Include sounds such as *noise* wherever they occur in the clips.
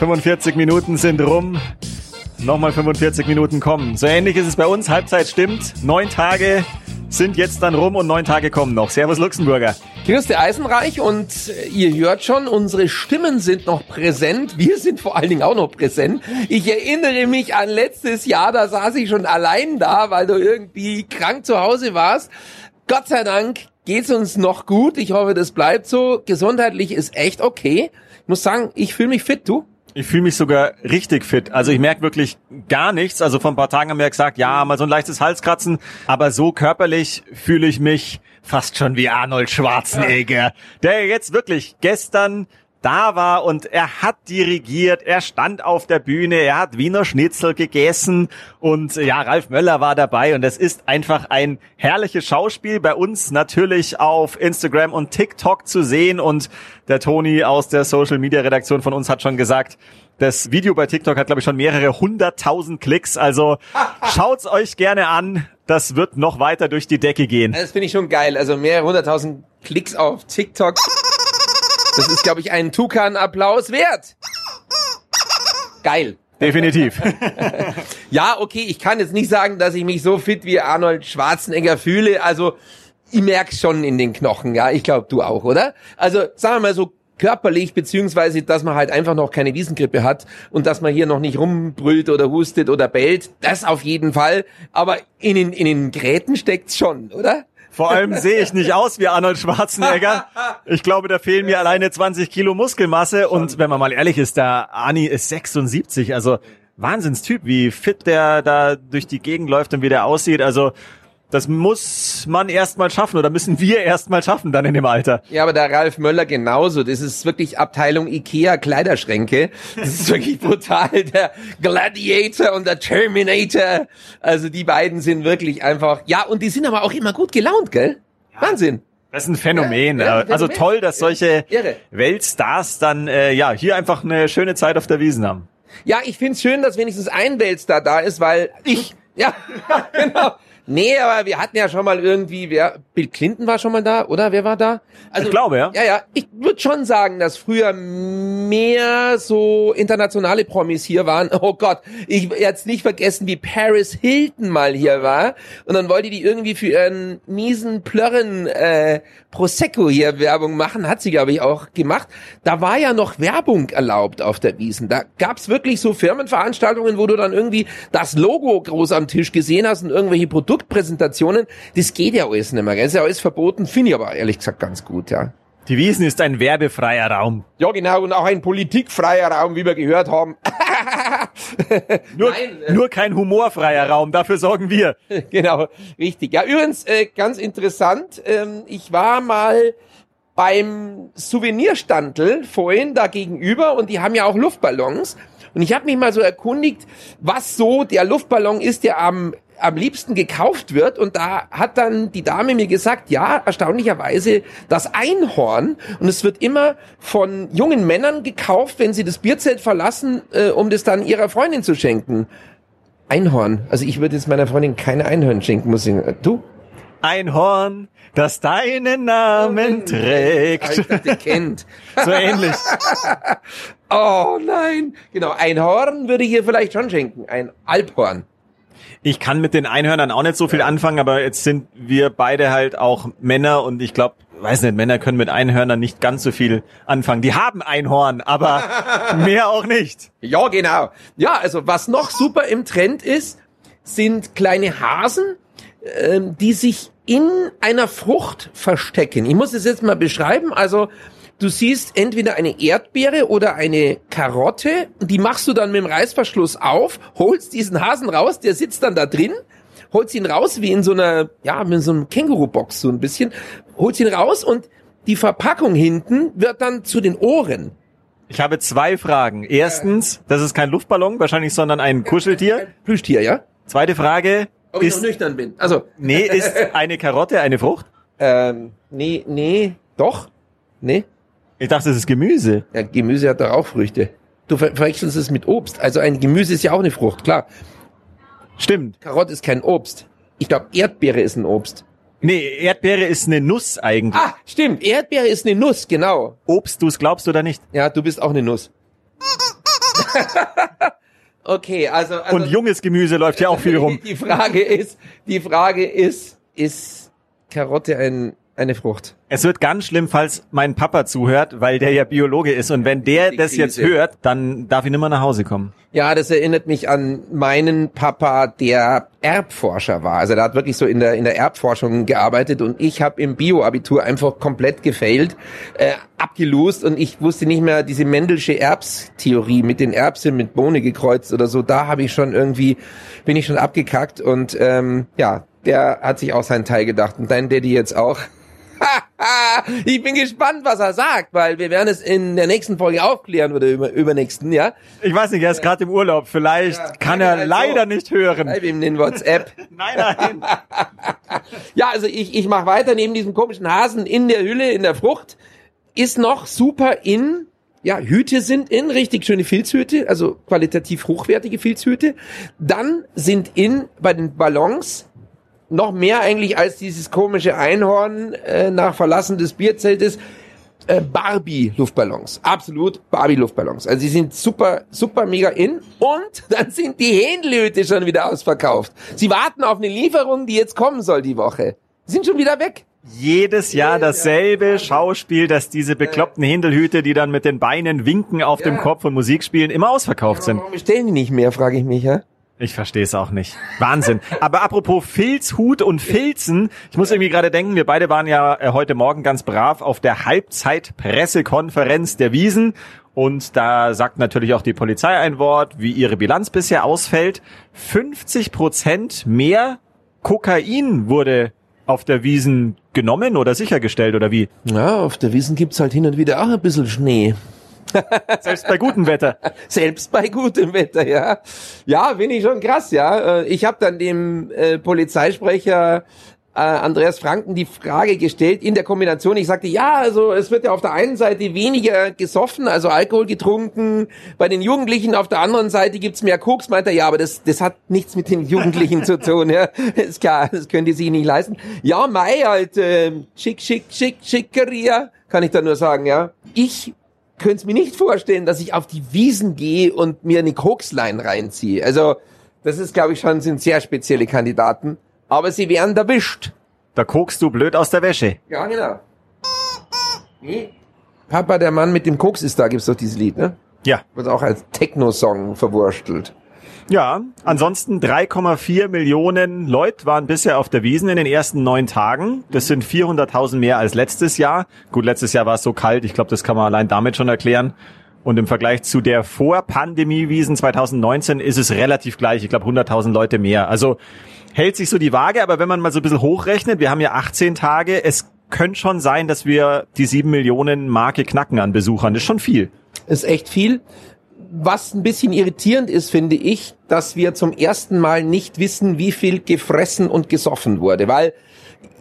45 Minuten sind rum, nochmal 45 Minuten kommen. So ähnlich ist es bei uns, Halbzeit stimmt, neun Tage sind jetzt dann rum und neun Tage kommen noch. Servus Luxemburger. Grüß der Eisenreich und ihr hört schon, unsere Stimmen sind noch präsent. Wir sind vor allen Dingen auch noch präsent. Ich erinnere mich an letztes Jahr, da saß ich schon allein da, weil du irgendwie krank zu Hause warst. Gott sei Dank geht's uns noch gut. Ich hoffe, das bleibt so. Gesundheitlich ist echt okay. Ich muss sagen, ich fühle mich fit, du? Ich fühle mich sogar richtig fit. Also ich merke wirklich gar nichts. Also vor ein paar Tagen haben wir gesagt, ja, mal so ein leichtes Halskratzen. Aber so körperlich fühle ich mich fast schon wie Arnold Schwarzenegger, der jetzt wirklich gestern da war und er hat dirigiert, er stand auf der Bühne, er hat Wiener Schnitzel gegessen und ja, Ralf Möller war dabei und es ist einfach ein herrliches Schauspiel bei uns natürlich auf Instagram und TikTok zu sehen und der Toni aus der Social Media Redaktion von uns hat schon gesagt, das Video bei TikTok hat, glaube ich, schon mehrere hunderttausend Klicks. Also *laughs* schaut's euch gerne an. Das wird noch weiter durch die Decke gehen. Das finde ich schon geil. Also mehrere hunderttausend Klicks auf TikTok. Das ist, glaube ich, ein Tukan-Applaus wert. Geil. Definitiv. *laughs* ja, okay, ich kann jetzt nicht sagen, dass ich mich so fit wie Arnold Schwarzenegger fühle. Also, ich merk's schon in den Knochen, ja. Ich glaube, du auch, oder? Also, sagen wir mal so körperlich, beziehungsweise, dass man halt einfach noch keine Wiesengrippe hat und dass man hier noch nicht rumbrüllt oder hustet oder bellt. Das auf jeden Fall. Aber in den, in den Gräten steckt's schon, oder? Vor allem sehe ich nicht aus wie Arnold Schwarzenegger. Ich glaube, da fehlen mir alleine 20 Kilo Muskelmasse. Und wenn man mal ehrlich ist, der Ani ist 76. Also Wahnsinnstyp, wie fit der da durch die Gegend läuft und wie der aussieht. Also das muss man erstmal schaffen oder müssen wir erstmal schaffen dann in dem Alter. Ja, aber der Ralf Möller genauso. Das ist wirklich Abteilung Ikea Kleiderschränke. Das ist wirklich brutal. Der Gladiator und der Terminator. Also die beiden sind wirklich einfach, ja, und die sind aber auch immer gut gelaunt, gell? Ja. Wahnsinn. Das ist ein Phänomen. Ja, ja, also Phänomen. toll, dass solche ja, Weltstars dann äh, ja hier einfach eine schöne Zeit auf der Wiesen haben. Ja, ich find's schön, dass wenigstens ein Weltstar da ist, weil ich ja *laughs* genau Nee, aber wir hatten ja schon mal irgendwie, wer, Bill Clinton war schon mal da, oder? Wer war da? Also, ich glaube, ja. Ja, ja. Ich würde schon sagen, dass früher mehr so internationale Promis hier waren. *laughs* Oh Gott, ich jetzt nicht vergessen, wie Paris Hilton mal hier war. Und dann wollte die irgendwie für ihren miesen Plörren äh, Prosecco hier Werbung machen. Hat sie, glaube ich, auch gemacht. Da war ja noch Werbung erlaubt auf der Wiesen. Da gab's wirklich so Firmenveranstaltungen, wo du dann irgendwie das Logo groß am Tisch gesehen hast und irgendwelche Produkte Produktpräsentationen, das geht ja alles nicht mehr. Das ist ja alles verboten, finde ich aber ehrlich gesagt ganz gut, ja. Die Wiesen ist ein werbefreier Raum. Ja, genau, und auch ein politikfreier Raum, wie wir gehört haben. *laughs* nur, Nein, äh, nur kein humorfreier Raum, dafür sorgen wir. *laughs* genau, richtig. Ja, übrigens, äh, ganz interessant, ähm, ich war mal beim Souvenirstandel vorhin da gegenüber und die haben ja auch Luftballons. Und ich habe mich mal so erkundigt, was so der Luftballon ist, der am am liebsten gekauft wird. Und da hat dann die Dame mir gesagt, ja, erstaunlicherweise das Einhorn. Und es wird immer von jungen Männern gekauft, wenn sie das Bierzelt verlassen, äh, um das dann ihrer Freundin zu schenken. Einhorn. Also ich würde jetzt meiner Freundin keine Einhorn schenken, muss ich. Äh, du? Einhorn, das deinen Namen trägt. Ich dachte, kennt. *laughs* so ähnlich. *laughs* oh nein. Genau, ein Horn würde ich ihr vielleicht schon schenken. Ein Alphorn. Ich kann mit den Einhörnern auch nicht so viel anfangen, aber jetzt sind wir beide halt auch Männer und ich glaube, weiß nicht, Männer können mit Einhörnern nicht ganz so viel anfangen. Die haben Einhorn, aber *laughs* mehr auch nicht. Ja, genau. Ja, also was noch super im Trend ist, sind kleine Hasen, ähm, die sich in einer Frucht verstecken. Ich muss es jetzt mal beschreiben. Also Du siehst entweder eine Erdbeere oder eine Karotte, die machst du dann mit dem Reißverschluss auf, holst diesen Hasen raus, der sitzt dann da drin, holst ihn raus wie in so einer, ja, mit so einem Känguru-Box so ein bisschen, holst ihn raus und die Verpackung hinten wird dann zu den Ohren. Ich habe zwei Fragen. Erstens, das ist kein Luftballon wahrscheinlich, sondern ein Kuscheltier. Plüschtier, ja? Zweite Frage, Ob ich noch ist, nüchtern bin. Also, nee, ist eine Karotte eine Frucht? ähm, nee, nee, doch. Nee. Ich dachte, das ist Gemüse. Ja, Gemüse hat doch auch Früchte. Du ver verwechselst es mit Obst. Also ein Gemüse ist ja auch eine Frucht, klar. Stimmt. Karotte ist kein Obst. Ich glaube, Erdbeere ist ein Obst. Nee, Erdbeere ist eine Nuss eigentlich. Ah, stimmt. Erdbeere ist eine Nuss, genau. Obst, du es glaubst oder nicht? Ja, du bist auch eine Nuss. *laughs* okay, also, also Und junges Gemüse läuft ja auch viel rum. *laughs* Die Frage ist, die Frage ist, ist Karotte ein, eine Frucht? Es wird ganz schlimm, falls mein Papa zuhört, weil der ja Biologe ist. Und wenn der das jetzt hört, dann darf ich nimmer nach Hause kommen. Ja, das erinnert mich an meinen Papa, der Erbforscher war. Also der hat wirklich so in der in der Erbforschung gearbeitet und ich habe im Bio-Abitur einfach komplett gefailt, äh, abgelost und ich wusste nicht mehr diese Mendelsche Erbstheorie mit den Erbsen mit Bohne gekreuzt oder so. Da habe ich schon irgendwie bin ich schon abgekackt und ähm, ja, der hat sich auch seinen Teil gedacht und dein Daddy jetzt auch. *laughs* ich bin gespannt, was er sagt, weil wir werden es in der nächsten Folge aufklären oder über, übernächsten, ja. Ich weiß nicht, er ist gerade im Urlaub. Vielleicht Ja, kann er also- leider nicht hören. Schreib ihm den WhatsApp. *laughs* Nein, nein. *laughs* Ja, also ich, ich mache weiter neben diesem komischen Hasen in der Hülle, in der Frucht. Ist noch super in. Ja, Hüte sind in, richtig schöne Filzhüte, also qualitativ hochwertige Filzhüte. Dann sind in bei den Ballons noch mehr eigentlich als dieses komische Einhorn äh, nach Verlassen des Bierzeltes. Äh, Barbie-Luftballons. Absolut Barbie-Luftballons. Also sie sind super, super mega in. Und *laughs* dann sind die Händlehüte schon wieder ausverkauft. Sie warten auf eine Lieferung, die jetzt kommen soll die Woche. Sind schon wieder weg. Jedes Jahr dasselbe Schauspiel, dass diese bekloppten Händelhüte, die dann mit den Beinen winken auf dem Ja. Kopf und Musik spielen, immer ausverkauft sind. Warum bestellen die nicht mehr, frage ich mich, ja? Ich verstehe es auch nicht. Wahnsinn. Aber apropos Filzhut und Filzen, ich muss irgendwie gerade denken, wir beide waren ja äh, heute Morgen ganz brav auf der Halbzeit-Pressekonferenz der Wiesen. Und da sagt natürlich auch die Polizei ein Wort, wie ihre Bilanz bisher ausfällt. 50 Prozent mehr Kokain wurde auf der Wiesen genommen oder sichergestellt oder wie? Ja, auf der Wiesen gibt's halt hin und wieder auch ein bisschen Schnee. Selbst bei gutem Wetter. *laughs* Selbst bei gutem Wetter, ja. Ja, finde ich schon krass, ja. Äh, Ich habe dann dem äh, Polizeisprecher äh, Andreas Franken die Frage gestellt in der Kombination. Ich sagte, ja, also es wird ja auf der einen Seite weniger gesoffen, also Alkohol getrunken. Bei den Jugendlichen auf der anderen Seite gibt's mehr Koks. Meint er, ja, aber das, das hat nichts mit den Jugendlichen zu tun. Ja, *laughs* ist klar, das können die sich nicht leisten. Ja, Mai halt, äh, schick, schick, schick, schickeria, kann ich da nur sagen, ja. Ich könnte es mir nicht vorstellen, dass ich auf die Wiesen gehe und mir eine Kokslein reinziehe. Also, das ist, glaube ich, schon sind sehr spezielle Kandidaten. Aber sie werden erwischt. Da kokst du blöd aus der Wäsche. Ja, genau. Nee. Papa, der Mann mit dem Koks ist da, gibt's doch dieses Lied, ne? Ja. Wird auch als Techno-Song verwurstelt. Ja, ansonsten 3,4 Millionen Leute waren bisher auf der Wiesen in den ersten neun Tagen. Das sind 400.000 mehr als letztes Jahr. Gut, letztes Jahr war es so kalt. Ich glaube, das kann man allein damit schon erklären. Und im Vergleich zu der Vor-Pandemie-Wiesen 2019 ist es relativ gleich. Ich glaube, 100.000 Leute mehr. Also hält sich so die Waage. Aber wenn man mal so ein bisschen hochrechnet, wir haben ja 18 Tage. Es könnte schon sein, dass wir die 7 Millionen Marke knacken an Besuchern. Das ist schon viel. Ist echt viel. Was ein bisschen irritierend ist, finde ich, dass wir zum ersten Mal nicht wissen, wie viel gefressen und gesoffen wurde, weil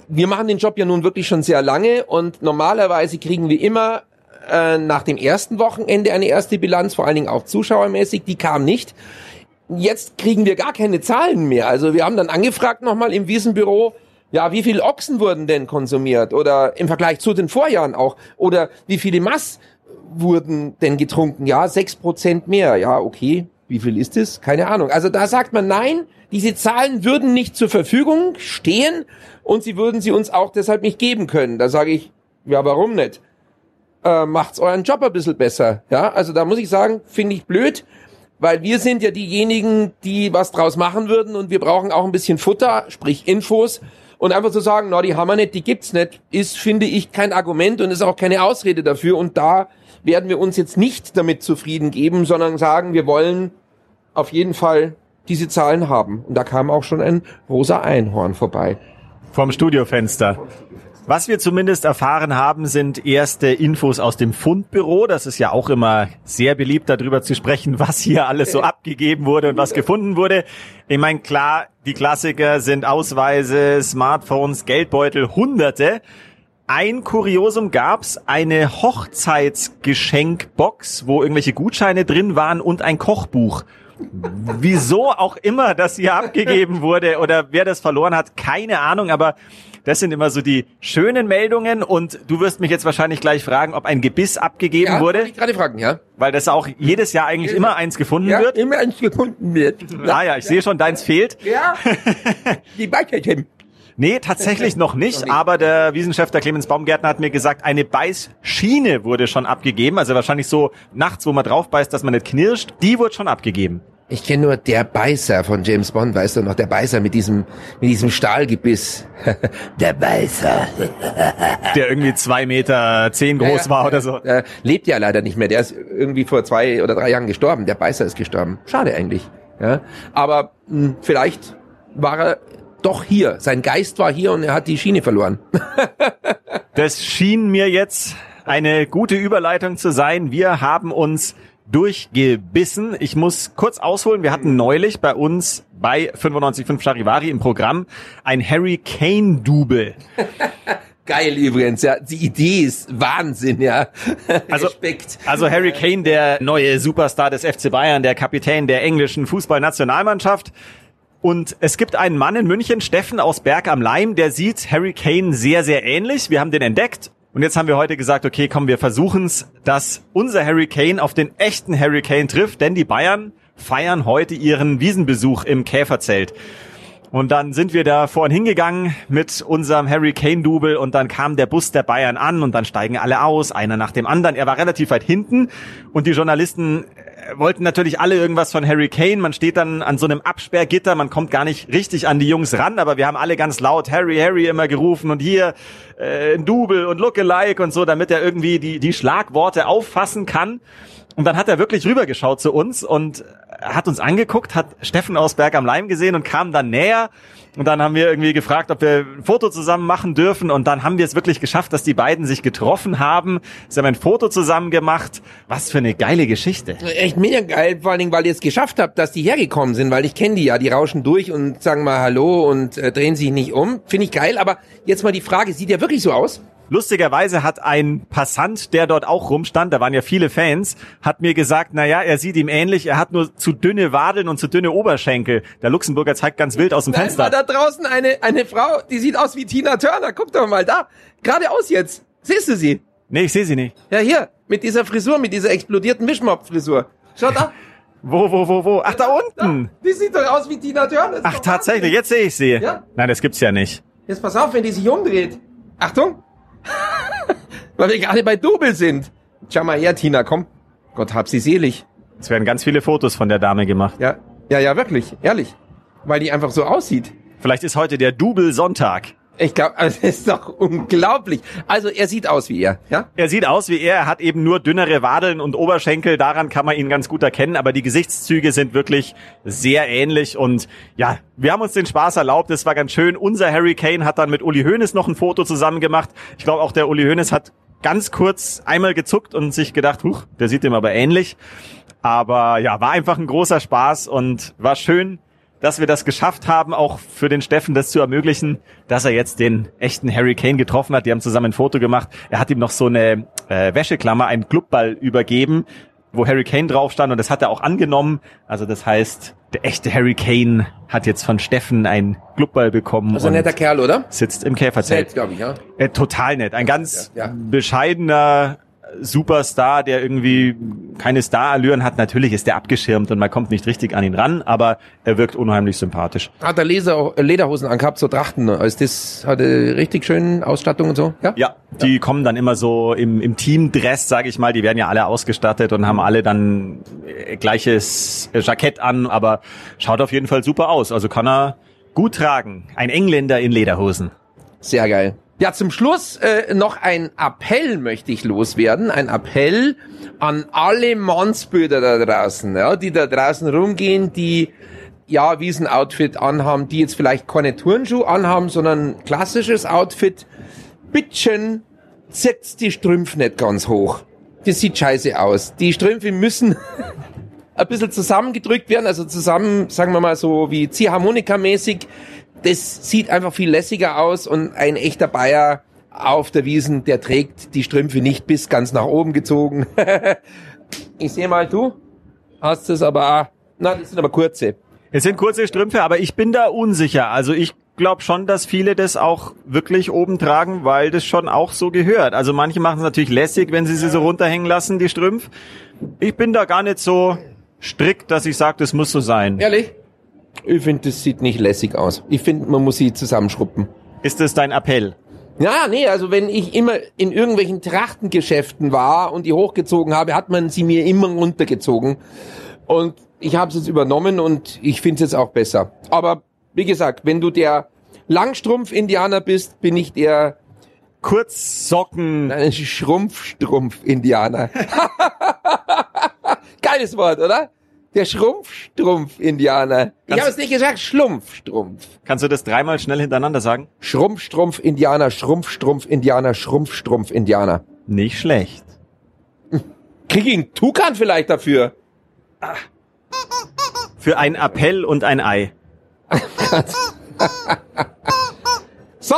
wir machen den Job ja nun wirklich schon sehr lange und normalerweise kriegen wir immer äh, nach dem ersten Wochenende eine erste Bilanz, vor allen Dingen auch zuschauermäßig, die kam nicht. Jetzt kriegen wir gar keine Zahlen mehr. Also wir haben dann angefragt nochmal im Wiesenbüro, ja, wie viele Ochsen wurden denn konsumiert? Oder im Vergleich zu den Vorjahren auch? Oder wie viele Mass wurden denn getrunken? Ja, sechs Prozent mehr. Ja, okay. Wie viel ist es? Keine Ahnung. Also da sagt man nein, diese Zahlen würden nicht zur Verfügung stehen und sie würden sie uns auch deshalb nicht geben können. Da sage ich, ja, warum nicht? Äh, macht's euren Job ein bisschen besser. Ja, also da muss ich sagen, finde ich blöd, weil wir sind ja diejenigen, die was draus machen würden und wir brauchen auch ein bisschen Futter, sprich Infos. Und einfach zu sagen, na, die haben wir nicht, die gibt's nicht, ist, finde ich, kein Argument und ist auch keine Ausrede dafür. Und da werden wir uns jetzt nicht damit zufrieden geben, sondern sagen, wir wollen auf jeden Fall diese Zahlen haben. Und da kam auch schon ein rosa Einhorn vorbei. Vom Studiofenster. Was wir zumindest erfahren haben, sind erste Infos aus dem Fundbüro. Das ist ja auch immer sehr beliebt, darüber zu sprechen, was hier alles so abgegeben wurde und was gefunden wurde. Ich meine, klar, die Klassiker sind Ausweise, Smartphones, Geldbeutel, Hunderte. Ein Kuriosum gab's, eine Hochzeitsgeschenkbox, wo irgendwelche Gutscheine drin waren und ein Kochbuch. Wieso auch immer das hier abgegeben *laughs* wurde oder wer das verloren hat, keine Ahnung, aber das sind immer so die schönen Meldungen und du wirst mich jetzt wahrscheinlich gleich fragen, ob ein Gebiss abgegeben ja, wurde, Ich gerade fragen, ja. weil das auch jedes Jahr eigentlich immer eins gefunden Ja, wird. immer eins gefunden wird. Ah ja, ich sehe schon, deins fehlt. Ja. *laughs* Die Weiterchen. Nee, tatsächlich noch nicht, aber der Wiesenchef, der Clemens Baumgärtner, hat mir gesagt, eine Beißschiene wurde schon abgegeben. Also wahrscheinlich so nachts, wo man drauf beißt, dass man nicht knirscht. Die wurde schon abgegeben. Ich kenne nur der Beißer von James Bond, weißt du noch, der Beißer mit diesem, mit diesem Stahlgebiss. *laughs* der Beißer. *laughs* Der irgendwie zwei Meter zehn groß Ja, war oder so. Der lebt ja leider nicht mehr. Der ist irgendwie vor zwei oder drei Jahren gestorben. Der Beißer ist gestorben. Schade eigentlich. Ja. Aber mh, vielleicht war er doch hier. Sein Geist war hier und er hat die Schiene verloren. *laughs* Das schien mir jetzt eine gute Überleitung zu sein. Wir haben uns durchgebissen. Ich muss kurz ausholen. Wir hatten neulich bei uns bei 95.5 Charivari im Programm ein Harry Kane Double. *laughs* Geil übrigens, ja. Die Idee ist Wahnsinn, ja. *laughs* Also- Respekt. Also Harry Kane, der neue Superstar des FC Bayern, der Kapitän der englischen Fußballnationalmannschaft. Und es gibt einen Mann in München, Steffen aus Berg am Leim, der sieht Harry Kane sehr, sehr ähnlich. Wir haben den entdeckt. Und jetzt haben wir heute gesagt, okay, komm, wir versuchen's, dass unser Harry Kane auf den echten Harry Kane trifft, denn die Bayern feiern heute ihren Wiesenbesuch im Käferzelt. Und dann sind wir da vorhin hingegangen mit unserem Harry Kane Double und dann kam der Bus der Bayern an und dann steigen alle aus, einer nach dem anderen. Er war relativ weit hinten und die Journalisten äh, wollten natürlich alle irgendwas von Harry Kane. Man steht dann an so einem Absperrgitter, man kommt gar nicht richtig an die Jungs ran, aber wir haben alle ganz laut Harry, Harry immer gerufen und hier äh, ein Double und Lookalike und so, damit er irgendwie die, die Schlagworte auffassen kann. Und dann hat er wirklich rübergeschaut zu uns und hat uns angeguckt, hat Steffen aus Berg am Leim gesehen und kam dann näher. Und dann haben wir irgendwie gefragt, ob wir ein Foto zusammen machen dürfen. Und dann haben wir es wirklich geschafft, dass die beiden sich getroffen haben. Sie haben ein Foto zusammen gemacht. Was für eine geile Geschichte. Echt mega geil, vor allen Dingen, weil ihr es geschafft habt, dass die hergekommen sind, weil ich kenne die ja, die rauschen durch und sagen mal Hallo und äh, drehen sich nicht um. Finde ich geil, aber jetzt mal die Frage, sieht der wirklich so aus? Lustigerweise hat ein Passant, der dort auch rumstand, da waren ja viele Fans, hat mir gesagt, na ja, er sieht ihm ähnlich, er hat nur zu dünne Wadeln und zu dünne Oberschenkel. Der Luxemburger zeigt ganz wild aus dem Da Fenster. da draußen eine, eine Frau, die sieht aus wie Tina Turner. Guck doch mal da. Geradeaus jetzt. Siehst du sie? Nee, ich sehe sie nicht. Ja, hier. Mit dieser Frisur, mit dieser explodierten Wischmopp-Frisur. Schau da. Wo, wo, wo, wo? Ach, da unten. Die sieht doch aus wie Tina Turner. Ist Ach, tatsächlich, jetzt sehe ich sie. Ja. Nein, das gibt's ja nicht. Jetzt pass auf, wenn die sich umdreht. Achtung. *laughs* Weil wir gerade bei Double sind. Schau mal her, Tina, komm. Gott hab sie selig. Es werden ganz viele Fotos von der Dame gemacht. Ja, ja, ja, wirklich. Ehrlich. Weil die einfach so aussieht. Vielleicht ist heute der Double Sonntag. Ich glaube, *laughs* das ist doch unglaublich. Also, er sieht aus wie er, ja? Er sieht aus wie er, er hat eben nur dünnere Wadeln und Oberschenkel, daran kann man ihn ganz gut erkennen, aber die Gesichtszüge sind wirklich sehr ähnlich und ja, wir haben uns den Spaß erlaubt, es war ganz schön. Unser Harry Kane hat dann mit Uli Hoeneß noch ein Foto zusammen gemacht. Ich glaube auch der Uli Hoeneß hat ganz kurz einmal gezuckt und sich gedacht, huch, der sieht dem aber ähnlich. Aber ja, war einfach ein großer Spaß und war schön, dass wir das geschafft haben, auch für den Steffen das zu ermöglichen, dass er jetzt den echten Harry Kane getroffen hat. Die haben zusammen ein Foto gemacht. Er hat ihm noch so eine äh, Wäscheklammer, einen Clubball übergeben, wo Harry Kane drauf stand und das hat er auch angenommen. Also das heißt, der echte Harry Kane hat jetzt von Steffen einen Clubball bekommen Also ein netter Kerl, oder? sitzt im Käferzelt. glaube ich, ja. Äh, total nett. Ein ganz Ja, ja. bescheidener Superstar, der irgendwie keine Starallüren hat. Natürlich ist der abgeschirmt und man kommt nicht richtig an ihn ran, aber er wirkt unheimlich sympathisch. Hat er Leser, Lederhosen angehabt, so Trachten. Ist das, hat er richtig schön Ausstattung und so? Ja? Ja, die kommen dann immer so im, im Teamdress, sage ich mal. Die werden ja alle ausgestattet und haben alle dann äh, gleiches äh, Jackett an, aber schaut auf jeden Fall super aus. Also kann er gut tragen. Ein Engländer in Lederhosen. Sehr geil. Ja, zum Schluss äh, noch ein Appell möchte ich loswerden. Ein Appell an alle Mannsböder da draußen, ja, die da draußen rumgehen, die ja wie es ein Outfit anhaben, die jetzt vielleicht keine Turnschuhe anhaben, sondern klassisches Outfit. bisschen zirkt's die Strümpfe nicht ganz hoch. Das sieht scheiße aus. Die Strümpfe müssen *laughs* ein bisschen zusammengedrückt werden, also zusammen, sagen wir mal so wie Ziehharmonika-mäßig. Das sieht einfach viel lässiger aus und ein echter Bayer auf der Wiesen, der trägt die Strümpfe nicht bis ganz nach oben gezogen. *laughs* ich sehe mal, du hast es aber, auch. na, das sind aber kurze. Es sind kurze Strümpfe, aber ich bin da unsicher. Also ich glaube schon, dass viele das auch wirklich oben tragen, weil das schon auch so gehört. Also manche machen es natürlich lässig, wenn sie sie so runterhängen lassen, die Strümpf. Ich bin da gar nicht so strikt, dass ich sage, das muss so sein. Ehrlich? Ich finde, das sieht nicht lässig aus. Ich finde, man muss sie zusammenschruppen. Ist das dein Appell? Ja, nee, also wenn ich immer in irgendwelchen Trachtengeschäften war und die hochgezogen habe, hat man sie mir immer runtergezogen. Und ich habe es jetzt übernommen und ich finde es jetzt auch besser. Aber wie gesagt, wenn du der Langstrumpf-Indianer bist, bin ich der Kurzsocken. Schrumpfstrumpf-Indianer. *laughs* Geiles Wort, oder? Der Schrumpfstrumpf-Indianer. Ich habe es nicht gesagt, Schlumpfstrumpf. Kannst du das dreimal schnell hintereinander sagen? Schrumpfstrumpf-Indianer, Schrumpfstrumpf-Indianer, Schrumpfstrumpf-Indianer. Nicht schlecht. Krieg ich einen Tukan vielleicht dafür? Für ein Appell und ein Ei. *laughs* So,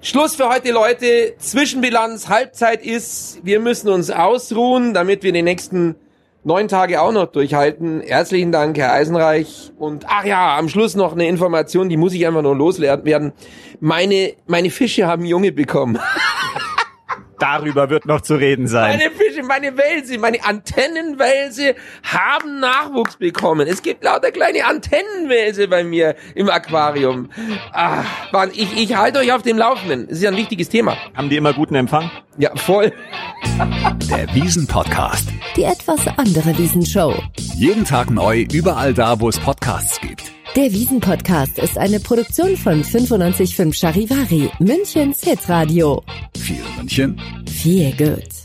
Schluss für heute, Leute. Zwischenbilanz, Halbzeit ist, wir müssen uns ausruhen, damit wir die nächsten neun Tage auch noch durchhalten. Herzlichen Dank, Herr Eisenreich. Und ach ja, am Schluss noch eine Information, die muss ich einfach nur loswerden. Meine, meine Fische haben Junge bekommen. *laughs* Darüber wird noch zu reden sein. Meine Fische, meine Wälse, meine Antennenwälse haben Nachwuchs bekommen. Es gibt lauter kleine Antennenwälse bei mir im Aquarium. Ah, Mann, ich, ich halte euch auf dem Laufenden. Es ist ja ein wichtiges Thema. Haben die immer guten Empfang? Ja, voll. Der Wiesen-Podcast. Die etwas andere Wiesenshow. Jeden Tag neu, überall da, wo es Podcasts gibt. Der Wiesen-Podcast ist eine Produktion von 955 Charivari, Münchens Hitradio. Viel München. Viel gut.